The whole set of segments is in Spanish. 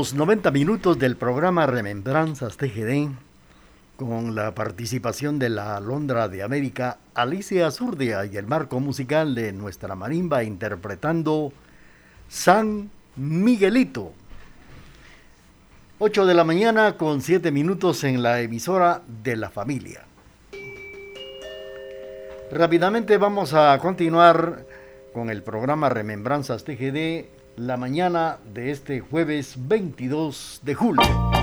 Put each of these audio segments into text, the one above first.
los 90 minutos del programa Remembranzas TGD con la participación de la Londra de América, Alicia Zurdia y el marco musical de nuestra marimba interpretando San Miguelito. 8 de la mañana con 7 minutos en la emisora de la familia. Rápidamente vamos a continuar con el programa Remembranzas TGD la mañana de este jueves 22 de julio.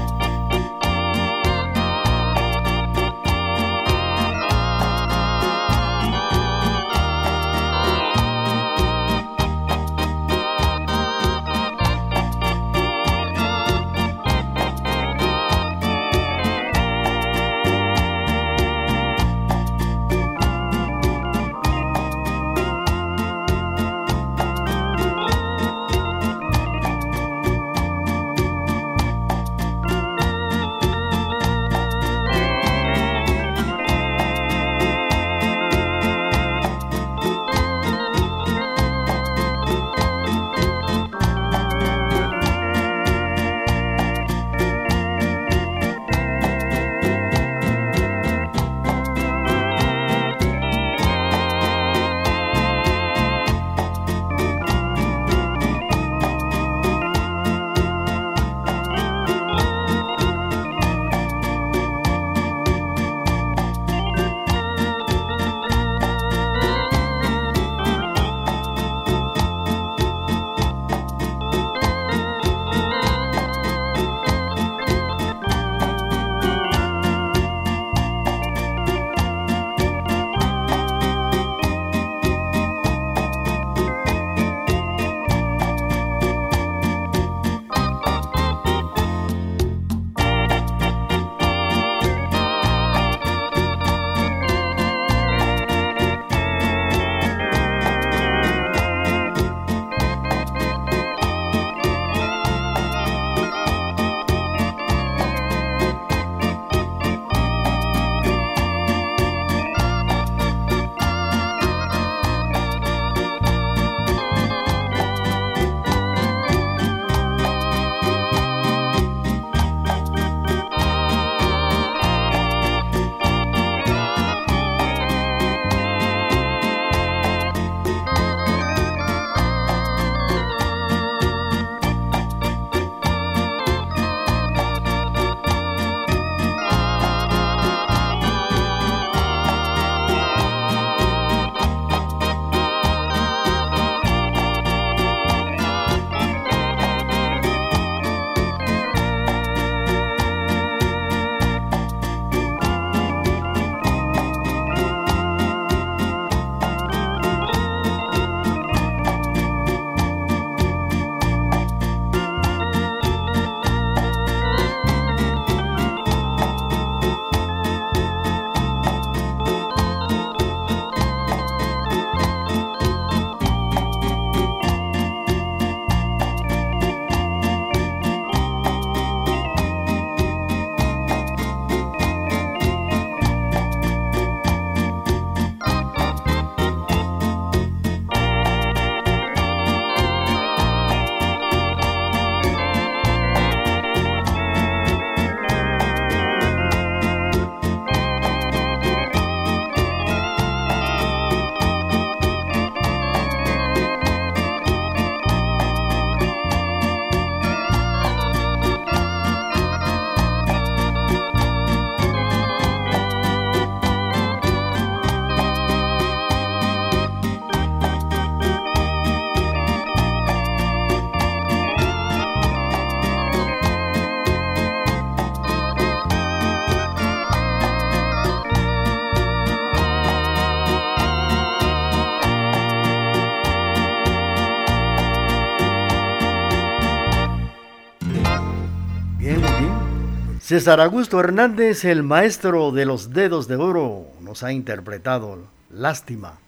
César Augusto Hernández, el maestro de los dedos de oro, nos ha interpretado Lástima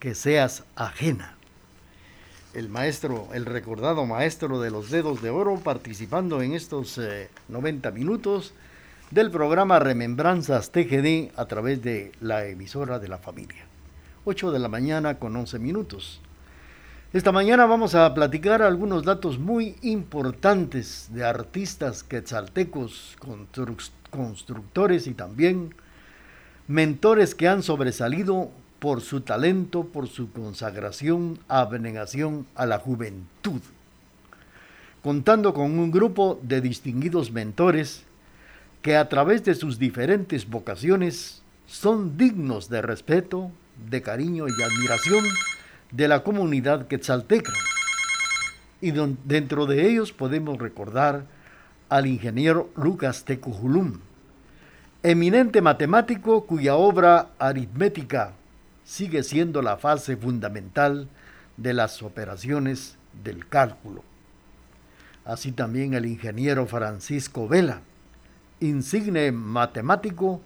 que seas ajena. El maestro, el recordado maestro de los dedos de oro, participando en estos 90 eh, minutos del programa Remembranzas TGD a través de la emisora de la familia. 8 de la mañana con 11 minutos. Esta mañana vamos a platicar algunos datos muy importantes de artistas quetzaltecos, constructores y también mentores que han sobresalido por su talento, por su consagración, abnegación a la juventud. Contando con un grupo de distinguidos mentores que a través de sus diferentes vocaciones son dignos de respeto, de cariño y admiración de la comunidad quetzalteca. Y dentro de ellos podemos recordar al ingeniero Lucas Tecujulum, eminente matemático cuya obra aritmética sigue siendo la fase fundamental de las operaciones del cálculo. Así también el ingeniero Francisco Vela, insigne matemático,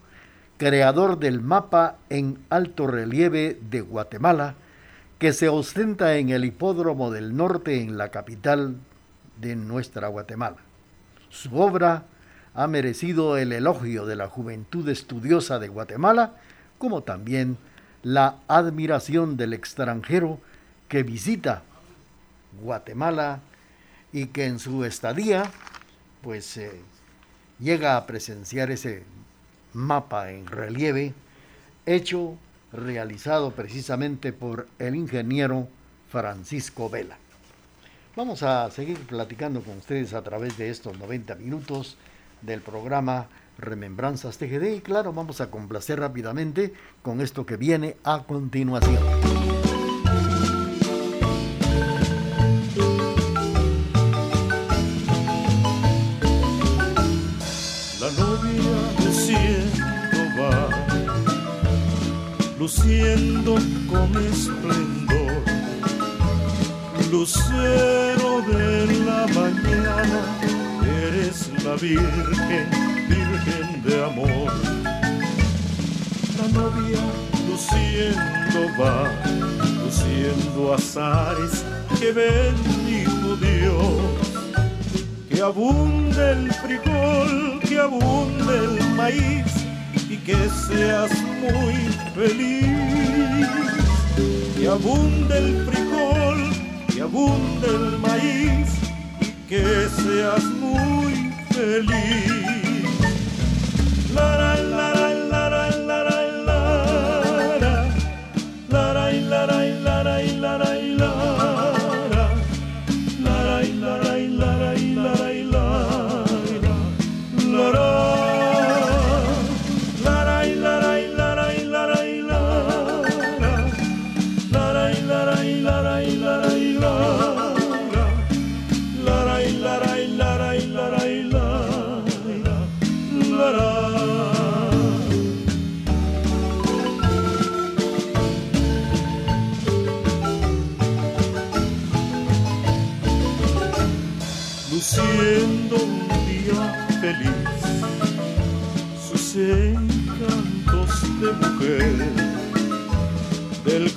creador del mapa en alto relieve de Guatemala, que se ostenta en el Hipódromo del Norte en la capital de nuestra Guatemala. Su obra ha merecido el elogio de la juventud estudiosa de Guatemala, como también la admiración del extranjero que visita Guatemala y que en su estadía pues eh, llega a presenciar ese mapa en relieve hecho realizado precisamente por el ingeniero Francisco Vela. Vamos a seguir platicando con ustedes a través de estos 90 minutos del programa Remembranzas TGD y claro, vamos a complacer rápidamente con esto que viene a continuación. Luciendo con esplendor, lucero de la mañana, eres la Virgen virgen de amor. La novia luciendo va, luciendo azares que bendijo Dios. Que abunde el frijol, que abunde el maíz que seas muy feliz. Que abunde el frijol, que abunde el maíz que seas muy feliz. la la la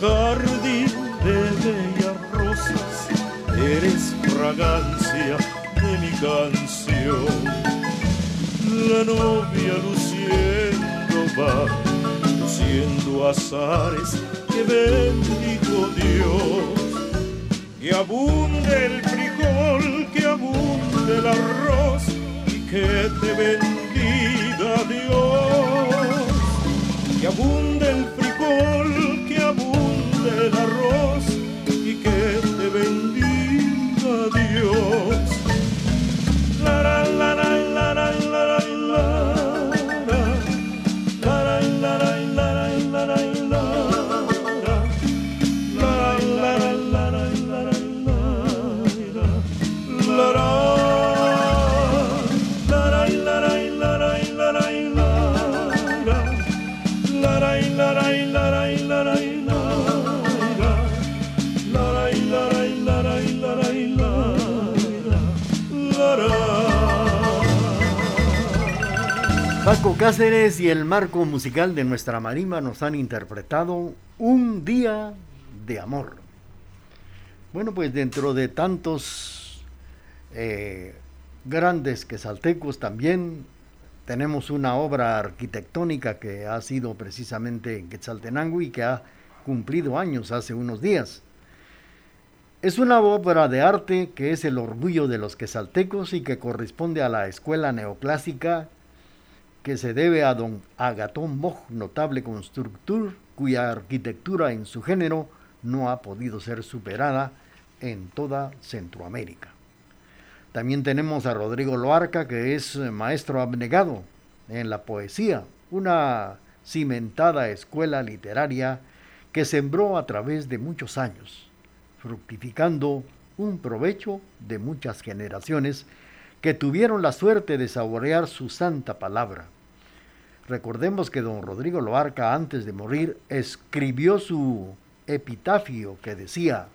jardín de bellas rosas, eres fragancia de mi canción. La novia luciendo va, luciendo azares que bendijo Dios. Que abunde el frijol, que abunde el arroz y que te bendiga Dios. Que abunde abunde el arroz Cáceres y el marco musical de nuestra marimba nos han interpretado Un día de amor. Bueno, pues dentro de tantos eh, grandes quesaltecos también tenemos una obra arquitectónica que ha sido precisamente en Quetzaltenango y que ha cumplido años hace unos días. Es una obra de arte que es el orgullo de los quesaltecos y que corresponde a la escuela neoclásica que se debe a don Agatón Boch, notable constructor cuya arquitectura en su género no ha podido ser superada en toda Centroamérica. También tenemos a Rodrigo Loarca, que es maestro abnegado en la poesía, una cimentada escuela literaria que sembró a través de muchos años, fructificando un provecho de muchas generaciones que tuvieron la suerte de saborear su santa palabra. Recordemos que don Rodrigo Loarca, antes de morir, escribió su epitafio que decía,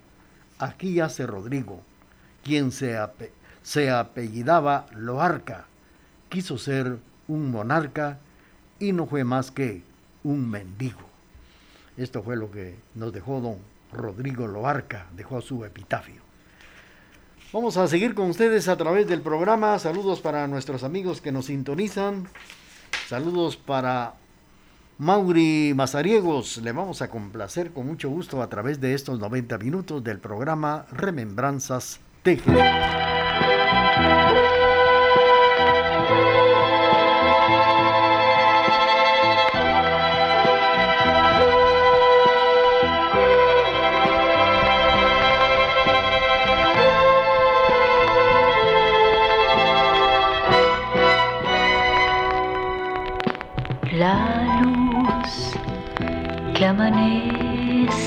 aquí yace Rodrigo, quien se, se apellidaba Loarca, quiso ser un monarca y no fue más que un mendigo. Esto fue lo que nos dejó don Rodrigo Loarca, dejó su epitafio. Vamos a seguir con ustedes a través del programa. Saludos para nuestros amigos que nos sintonizan. Saludos para Mauri Mazariegos. Le vamos a complacer con mucho gusto a través de estos 90 minutos del programa Remembranzas Teje.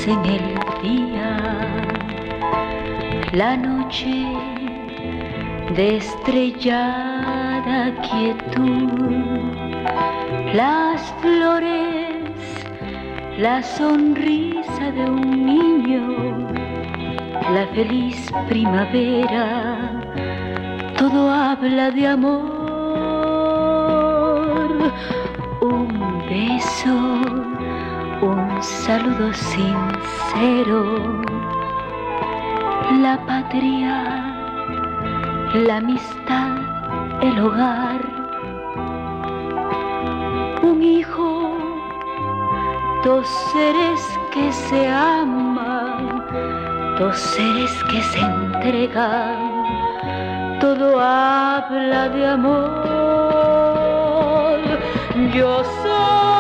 En el día, la noche de estrellada quietud, las flores, la sonrisa de un niño, la feliz primavera, todo habla de amor. Beso, un saludo sincero, la patria, la amistad, el hogar, un hijo, dos seres que se aman, dos seres que se entregan, todo habla de amor. Yo soy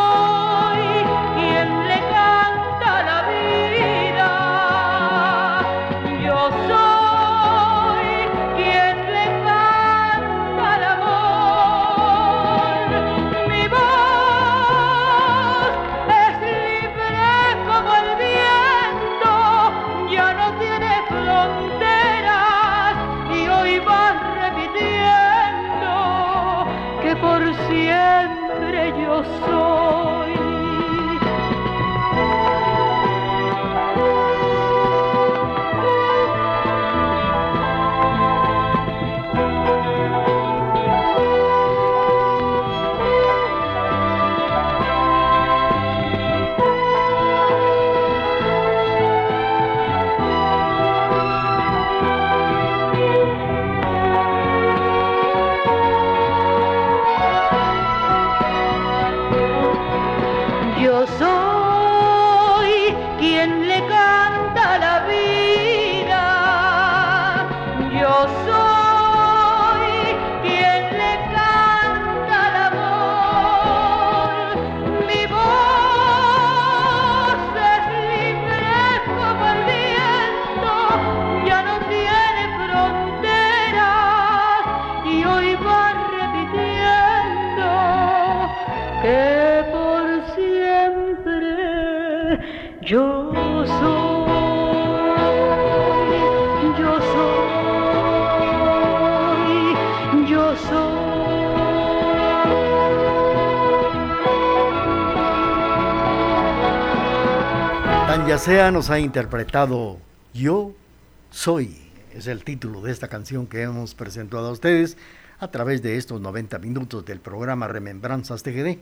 Sea nos ha interpretado Yo Soy, es el título de esta canción que hemos presentado a ustedes a través de estos 90 minutos del programa Remembranzas TGD.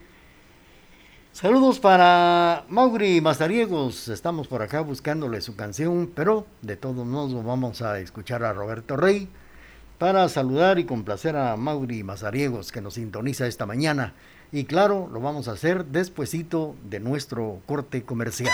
Saludos para Mauri Mazariegos, estamos por acá buscándole su canción, pero de todos modos vamos a escuchar a Roberto Rey para saludar y complacer a Mauri Mazariegos que nos sintoniza esta mañana. Y claro, lo vamos a hacer despuesito de nuestro corte comercial.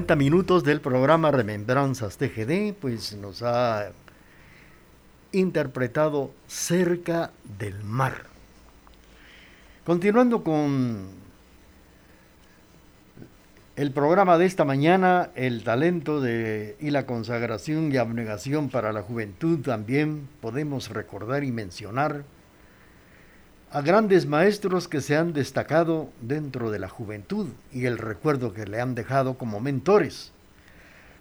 50 minutos del programa Remembranzas TGD, pues nos ha interpretado Cerca del Mar. Continuando con el programa de esta mañana, el talento y la consagración y abnegación para la juventud, también podemos recordar y mencionar a grandes maestros que se han destacado dentro de la juventud y el recuerdo que le han dejado como mentores.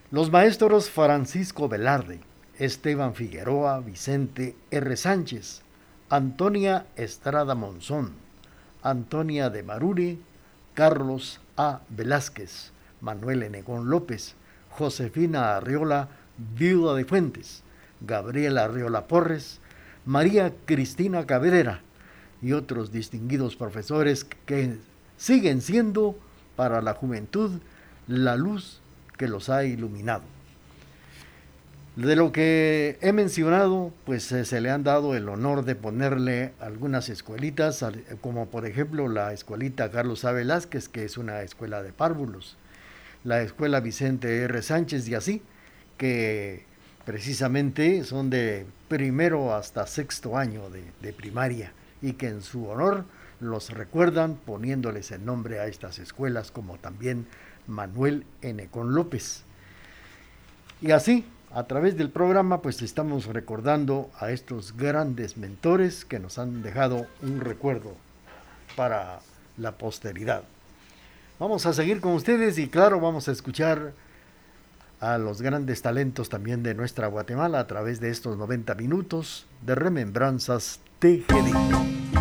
Los maestros Francisco Velarde, Esteban Figueroa, Vicente R. Sánchez, Antonia Estrada Monzón, Antonia de Maruri, Carlos A. Velázquez, Manuel Enegón López, Josefina Arriola, viuda de Fuentes, Gabriela Arriola Porres, María Cristina Cabrera y otros distinguidos profesores que siguen siendo para la juventud la luz que los ha iluminado. De lo que he mencionado, pues eh, se le han dado el honor de ponerle algunas escuelitas, como por ejemplo la escuelita Carlos A. Velázquez, que es una escuela de párvulos, la escuela Vicente R. Sánchez y así, que precisamente son de primero hasta sexto año de, de primaria y que en su honor los recuerdan poniéndoles el nombre a estas escuelas, como también Manuel N. Con López. Y así, a través del programa pues estamos recordando a estos grandes mentores que nos han dejado un recuerdo para la posteridad. Vamos a seguir con ustedes y claro, vamos a escuchar a los grandes talentos también de nuestra Guatemala a través de estos 90 minutos de remembranzas TGD.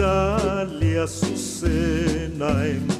Amigdalia, Azucena en flor.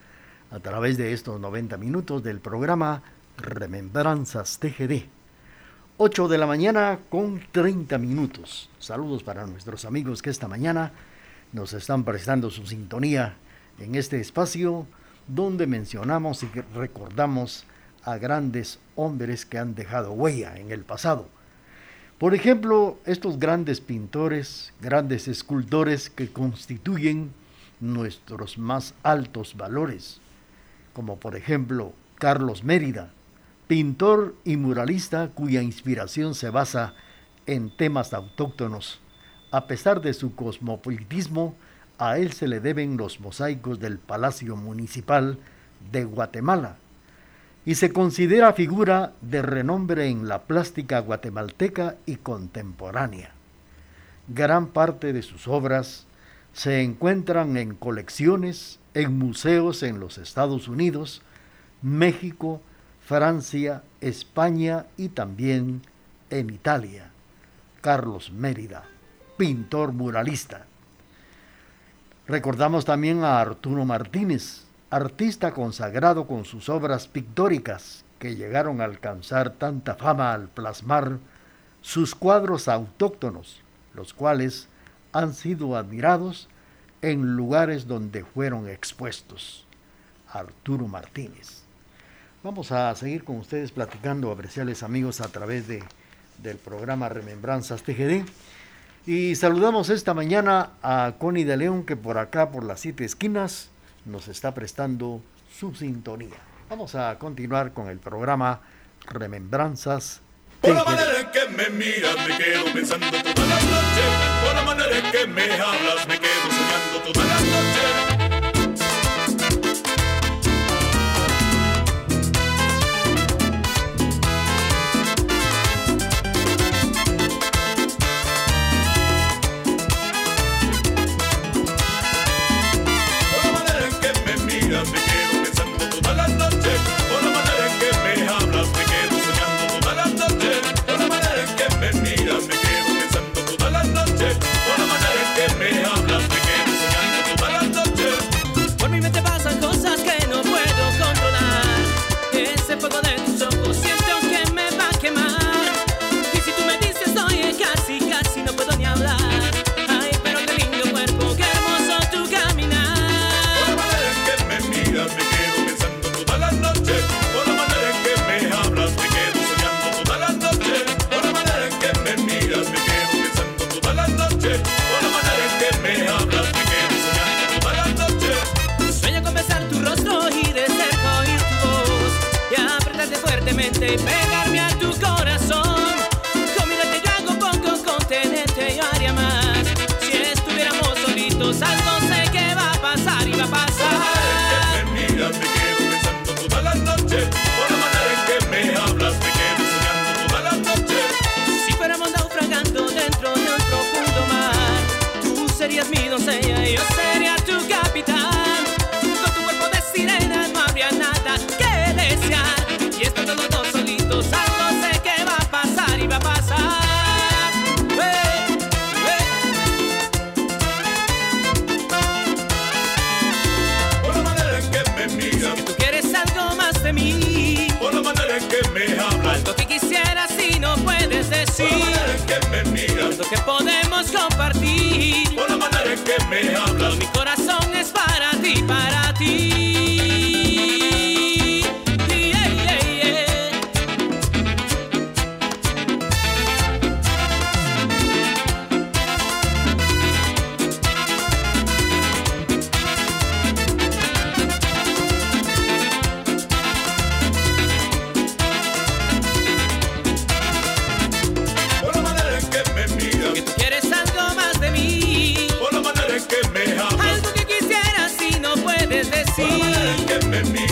a través de estos 90 minutos del programa Remembranzas TGD. 8 de la mañana con 30 minutos. Saludos para nuestros amigos que esta mañana nos están prestando su sintonía en este espacio donde mencionamos y recordamos a grandes hombres que han dejado huella en el pasado por ejemplo, estos grandes pintores, grandes escultores que constituyen nuestros más altos valores, como por ejemplo Carlos Mérida, pintor y muralista cuya inspiración se basa en temas autóctonos. A pesar de su cosmopolitismo, A él se le deben los mosaicos del Palacio Municipal de Guatemala y se considera figura de renombre en la plástica guatemalteca y contemporánea. Gran parte de sus obras se encuentran en colecciones en museos en los Estados Unidos, México, Francia, España y también en Italia. Carlos Mérida, pintor muralista. Recordamos también a Arturo Martínez, artista consagrado con sus obras pictóricas que llegaron a alcanzar tanta fama al plasmar sus cuadros autóctonos, los cuales han sido admirados en lugares donde fueron expuestos. Arturo Martínez. Vamos a seguir con ustedes platicando, apreciables amigos, a través de, del programa Remembranzas TGD. Y saludamos esta mañana a Connie de León, que por acá, por las siete esquinas, nos está prestando su sintonía. Vamos a continuar con el programa Remembranzas por la manera en que me miras me quedo pensando todas las noches. Por la manera en que me hablas me quedo soñando Yeah. Las noches.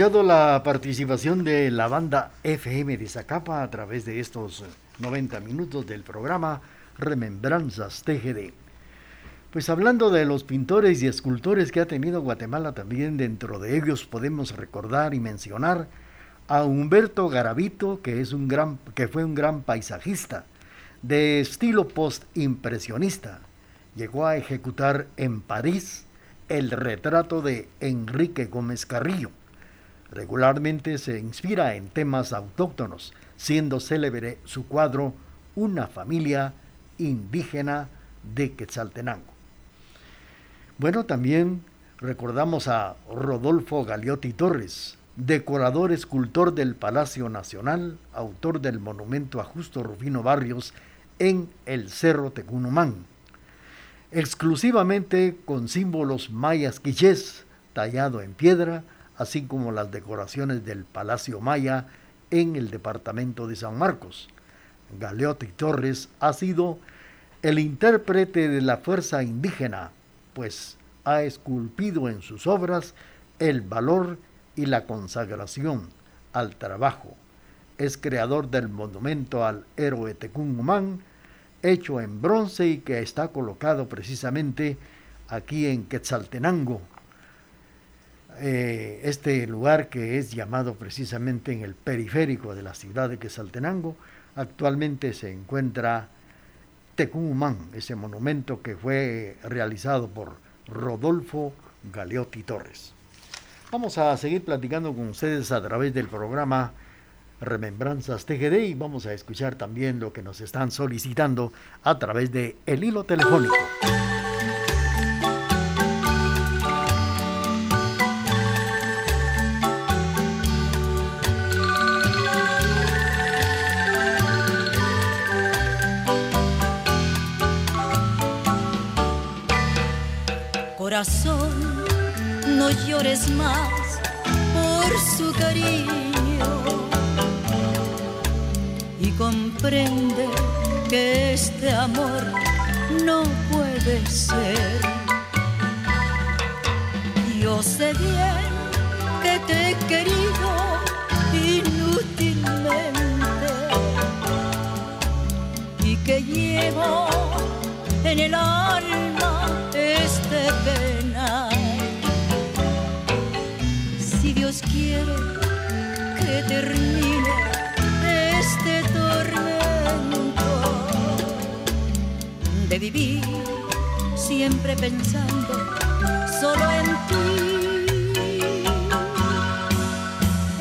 Escuchado la participación de la banda FM de Zacapa a través de estos 90 minutos del programa Remembranzas TGD. Pues hablando de los pintores y escultores que ha tenido Guatemala también, dentro de ellos podemos recordar y mencionar a Humberto Garavito, que, es un gran, que fue un gran paisajista de estilo post-impresionista. Llegó a ejecutar en París el retrato de Enrique Gómez Carrillo. Regularmente se inspira en temas autóctonos, siendo célebre su cuadro Una familia indígena de Quetzaltenango. Bueno, también recordamos a Rodolfo Galiotti Torres, decorador escultor del Palacio Nacional, autor del monumento a Justo Rufino Barrios en el Cerro Tecunumán, exclusivamente con símbolos mayas quichés tallado en piedra, así como las decoraciones del Palacio Maya en el departamento de San Marcos. Galeotti Torres ha sido el intérprete de la fuerza indígena, pues ha esculpido en sus obras el valor y la consagración al trabajo. Es creador del monumento al héroe Tecumumán, hecho en bronce y que está colocado precisamente aquí en Quetzaltenango, eh, este lugar que es llamado precisamente en el periférico de la ciudad de Quetzaltenango, actualmente se encuentra Tecumumán, ese monumento que fue realizado por Rodolfo Galeotti Torres. Vamos a seguir platicando con ustedes a través del programa Remembranzas TGD y vamos a escuchar también lo que nos están solicitando a través de el hilo telefónico. No llores más por su cariño y comprende que este amor no puede ser. Yo sé bien que te he querido inútilmente y que llevo en el alma este pena Dios quiere que termine este tormento de vivir siempre pensando solo en ti.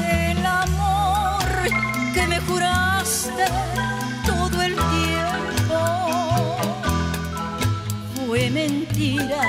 El amor que me juraste todo el tiempo fue mentira,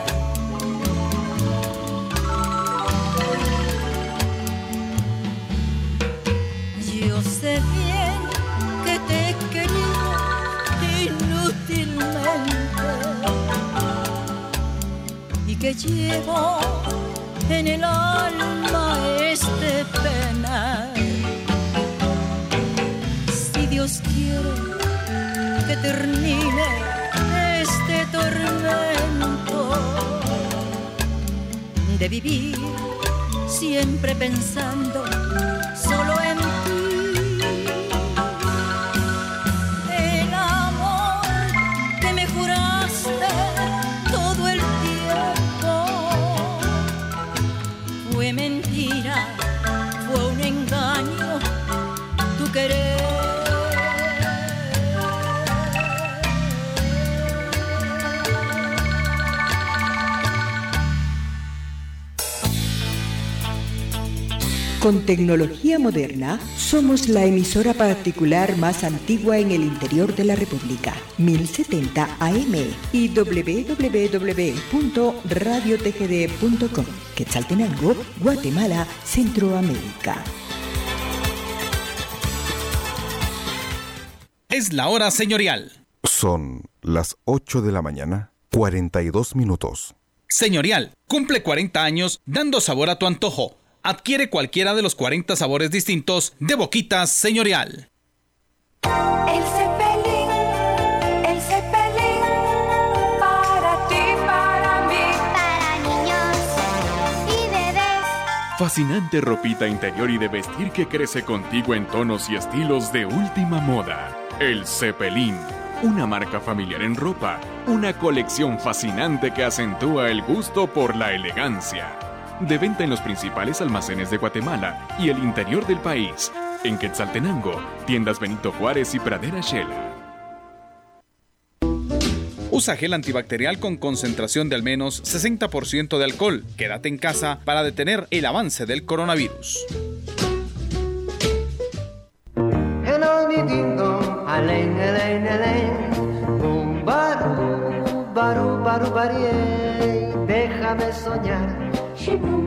llevo en el alma este pena. Si Dios quiere que termine tormento de vivir siempre pensando Con tecnología moderna, somos la emisora particular más antigua en el interior de la República, 1070 AM y www.radiotgd.com, Quetzaltenango, Guatemala, Centroamérica. Es la hora señorial. Son las 8 de la mañana, 42 minutos. Señorial, cumple 40 años dando sabor a tu antojo Adquiere cualquiera de los 40 sabores distintos de Boquitas Señorial. El cepelín, el cepelín, para ti, para mí, para niños y bebés. Fascinante ropita interior y de vestir que crece contigo en tonos y estilos de última moda. El Cepelín, una marca familiar en ropa, una colección fascinante que acentúa el gusto por la elegancia. De venta en los principales almacenes de Guatemala y el interior del país. En Quetzaltenango, tiendas Benito Juárez y Pradera Shela. Usa gel antibacterial con concentración de al menos 60% de alcohol. Quédate en casa para detener el avance del coronavirus. Déjame soñar,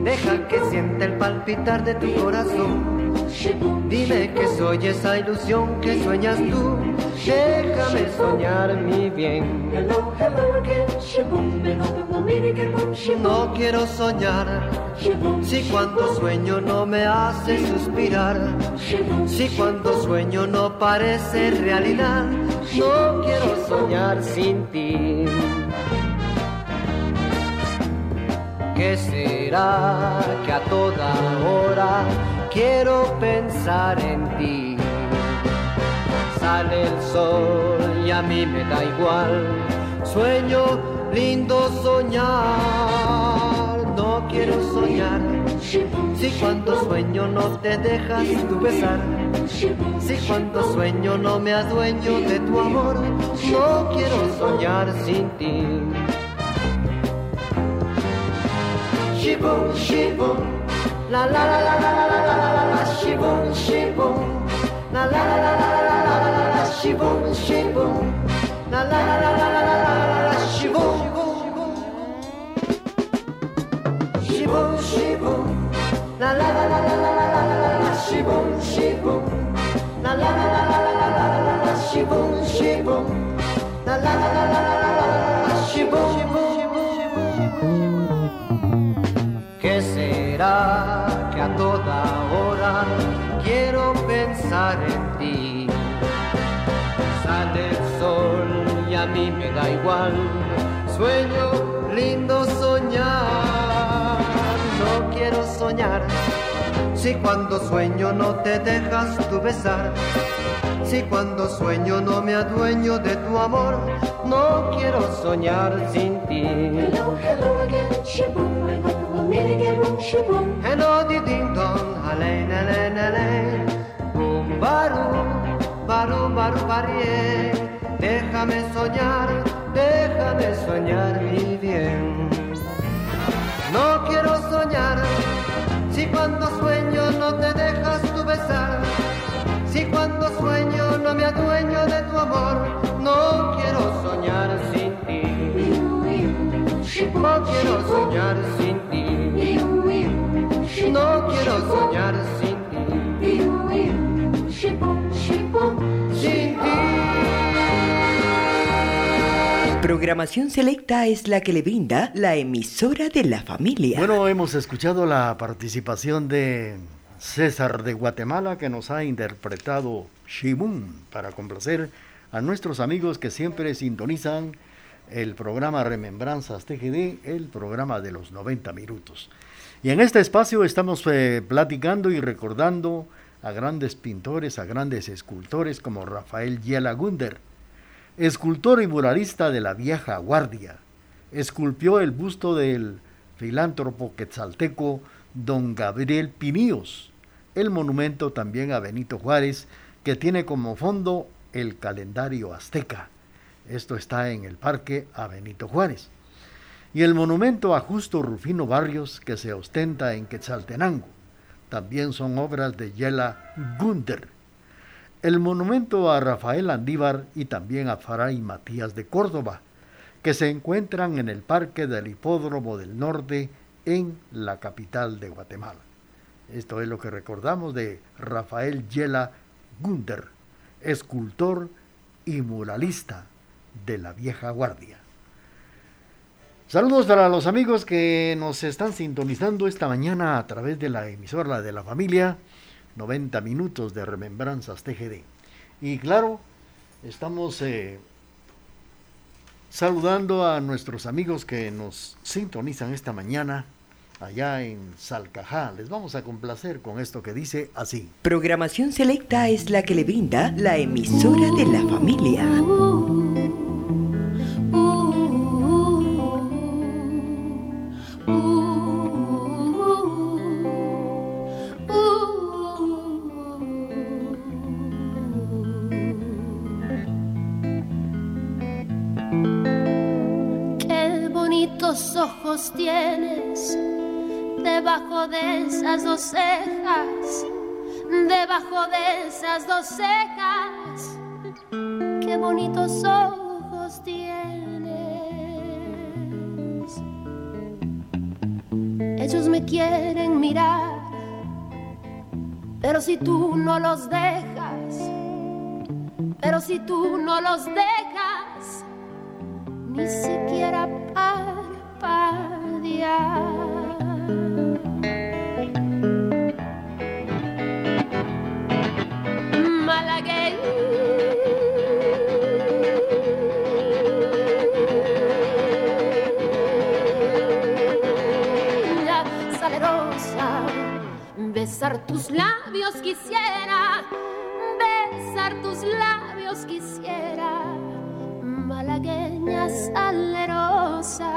deja que sienta el palpitar de tu corazón Dime que soy esa ilusión que sueñas tú. Déjame soñar mi bien. No quiero soñar si cuando sueño no me hace suspirar. Si cuando sueño no parece realidad. No quiero soñar sin ti. ¿Qué será que a toda hora quiero pensar en ti. Sale el sol y a mí me da igual. Sueño lindo soñar. No quiero soñar. Si cuando sueño no te dejas tu besar. Si cuando sueño no me adueño de tu amor. No quiero soñar sin ti. Shibum, shibum la la la la la la la la la la shibum shibum la la la la la la la la la la shibum shibum la la la la la la la la la shibum shibum shibum la la la la la la la la la la shibum shibum la la la la la la la la la la la la la la la la la la en ti. Sale el sol y a mí me da igual, sueño lindo soñar, no quiero soñar. Si cuando sueño no te dejas tu besar, si cuando sueño no me adueño de tu amor, no quiero soñar sin ti. Hello, ding dong, baru, baru, baru, barie. Déjame soñar, déjame soñar mi bien. No quiero soñar, si cuando sueño no te dejas tu besar. Si cuando sueño no me adueño de tu amor, no quiero soñar sin ti. No quiero soñar sin ti. No quiero soñar sin ti. Programación selecta es la que le brinda la emisora de la familia. Bueno, hemos escuchado la participación de César de Guatemala que nos ha interpretado Shibun para complacer a nuestros amigos que siempre sintonizan el programa Remembranzas TGD, el programa de los 90 minutos. Y en este espacio estamos eh, platicando y recordando a grandes pintores, a grandes escultores como Rafael Yela Gunder, escultor y muralista de la vieja guardia. Esculpió el busto del filántropo quetzalteco don Gabriel Pimíos, el monumento también a Benito Juárez, que tiene como fondo el calendario azteca. Esto está en el Parque a Benito Juárez. Y el monumento a Justo Rufino Barrios, que se ostenta en Quetzaltenango, también son obras de Yela Gunder. El monumento a Rafael Andívar y también a Faray Matías de Córdoba, que se encuentran en el Parque del Hipódromo del Norte en la capital de Guatemala. Esto es lo que recordamos de Rafael Yela Gunder, escultor y muralista de la vieja guardia. Saludos para los amigos que nos están sintonizando esta mañana a través de la emisora de la familia, 90 minutos de remembranzas TGD. Y claro, estamos eh, saludando a nuestros amigos que nos sintonizan esta mañana allá en Salcajá. Les vamos a complacer con esto que dice así. Programación selecta es la que le brinda la emisora de la familia. Bonitos ojos tienes debajo de esas dos cejas, debajo de esas dos cejas. Qué bonitos ojos tienes. Ellos me quieren mirar, pero si tú no los dejas, pero si tú no los dejas, ni siquiera besar tus labios quisiera, besar tus labios quisiera, malagueña salerosa.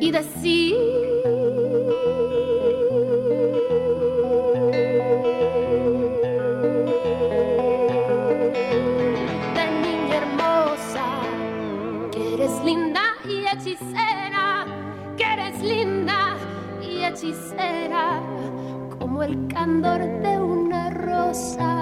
Y decir hechicera como el candor de una rosa.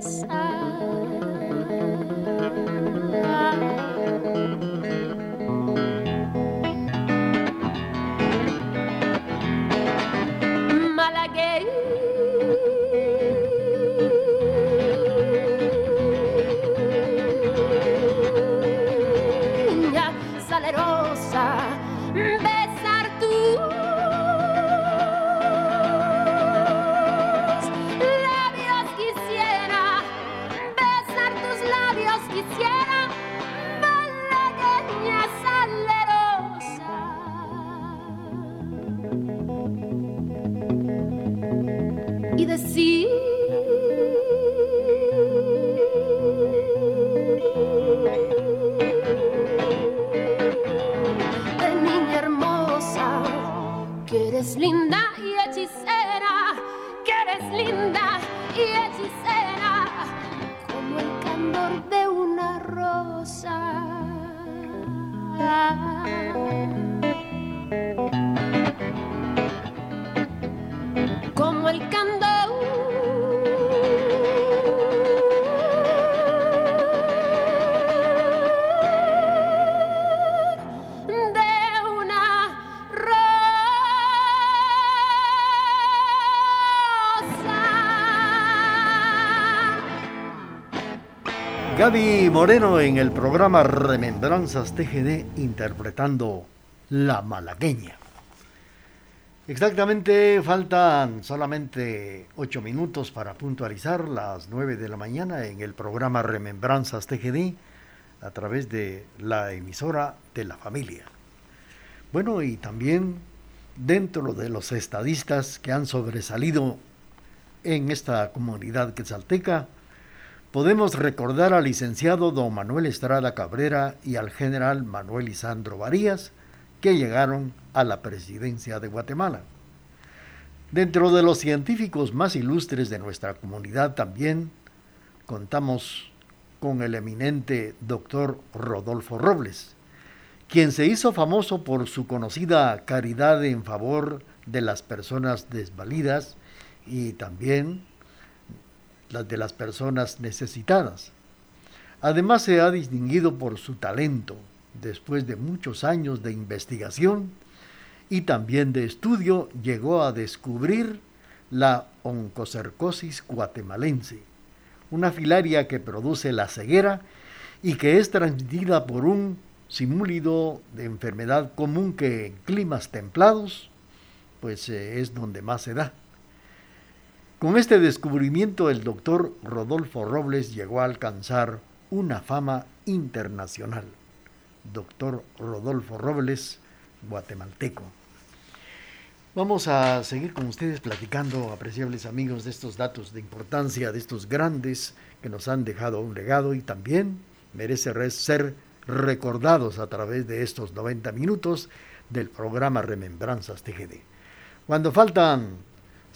pobreza. Malagueña Gaby Moreno en el programa Remembranzas TGD interpretando La Malagueña. Exactamente, faltan solamente ocho minutos para puntualizar las nueve de la mañana en el programa Remembranzas TGD a través de la emisora de la familia. Bueno, y también dentro de los estadistas que han sobresalido en esta comunidad quetzalteca, podemos recordar al licenciado don Manuel Estrada Cabrera y al general Manuel Isandro Varías, que llegaron a la presidencia de Guatemala. Dentro de los científicos más ilustres de nuestra comunidad también contamos con el eminente doctor Rodolfo Robles, quien se hizo famoso por su conocida caridad en favor de las personas desvalidas y también las de las personas necesitadas. Además se ha distinguido por su talento, después de muchos años de investigación y también de estudio, llegó a descubrir la oncocercosis guatemalense, una filaria que produce la ceguera y que es transmitida por un simúlido de enfermedad común que en climas templados, pues eh, es donde más se da. Con este descubrimiento el doctor Rodolfo Robles llegó a alcanzar una fama internacional. Doctor Rodolfo Robles, guatemalteco. Vamos a seguir con ustedes platicando, apreciables amigos, de estos datos de importancia, de estos grandes que nos han dejado un legado y también merece ser recordados a través de estos 90 minutos del programa Remembranzas TGD. Cuando faltan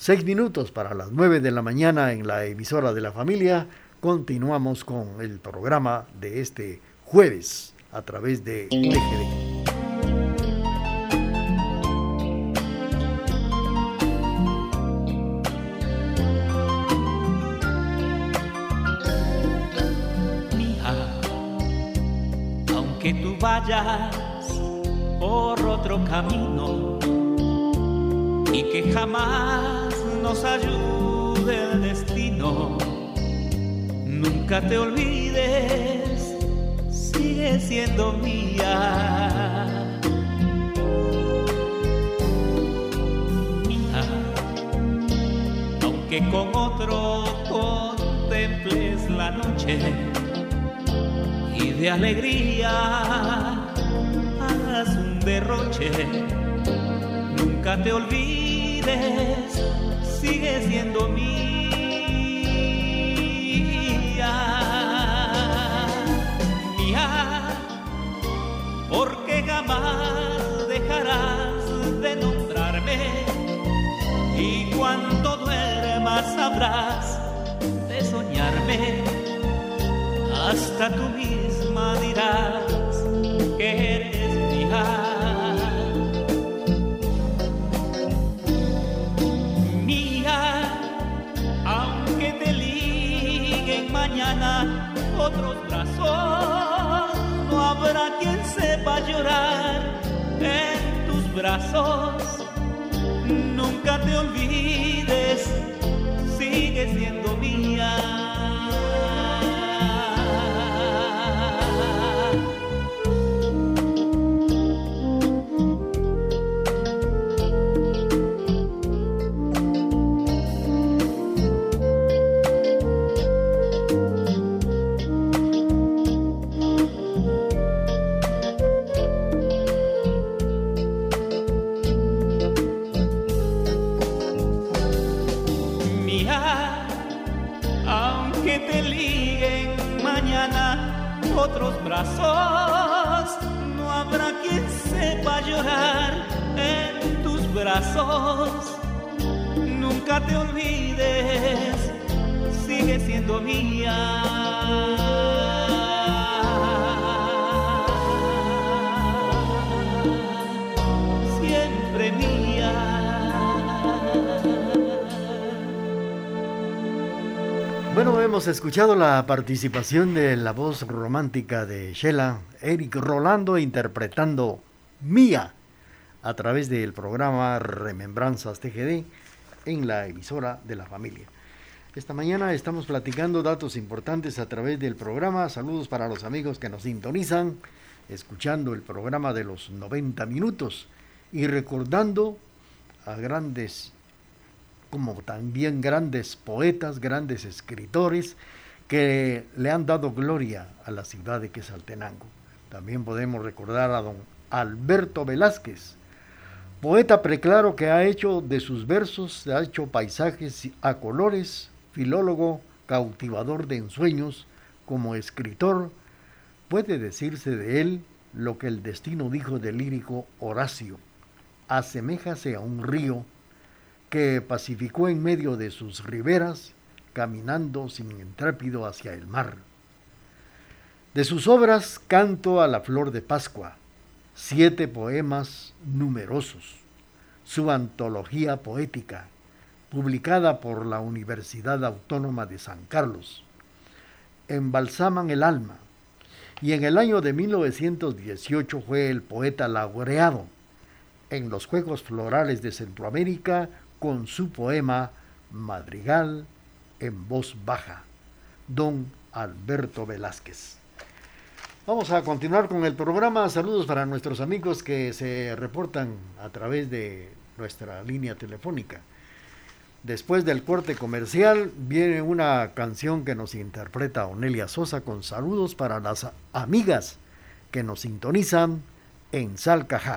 Seis minutos para las nueve de la mañana en la emisora de la familia. Continuamos con el programa de este jueves a través de TGD. aunque tú vayas por otro camino y que jamás nos ayude el destino. Nunca te olvides, sigue siendo mía. Mía, aunque con otro contemples la noche y de alegría hagas un derroche, nunca te olvides sigue siendo mía, mía, porque jamás dejarás de nombrarme. Y cuando duermas sabrás de soñarme, hasta tú misma dirás sepa llorar en tus brazos. Nunca te olvides, sigue siendo mía. Escuchado la participación de la voz romántica de Shela, Eric Rolando, interpretando Mía a través del programa Remembranzas TGD en la emisora de la familia. Esta mañana estamos platicando datos importantes a través del programa. Saludos para los amigos que nos sintonizan, escuchando el programa de los 90 minutos y recordando a grandes como también grandes poetas, grandes escritores que le han dado gloria a la ciudad de Quesaltenango. También podemos recordar a don Alberto Velázquez, poeta preclaro que ha hecho de sus versos, ha hecho paisajes a colores, filólogo cautivador de ensueños, como escritor, puede decirse de él lo que el destino dijo del lírico Horacio, aseméjase a un río que pacificó en medio de sus riberas, caminando sin intrépido hacia el mar. De sus obras Canto a la Flor de Pascua, siete poemas numerosos, su antología poética, publicada por la Universidad Autónoma de San Carlos, embalsaman el alma, y en el año de 1918 fue el poeta laureado en los Juegos Florales de Centroamérica con su poema Madrigal en voz baja, don Alberto Velázquez. Vamos a continuar con el programa. Saludos para nuestros amigos que se reportan a través de nuestra línea telefónica. Después del corte comercial viene una canción que nos interpreta Onelia Sosa con saludos para las amigas que nos sintonizan en Salcajá.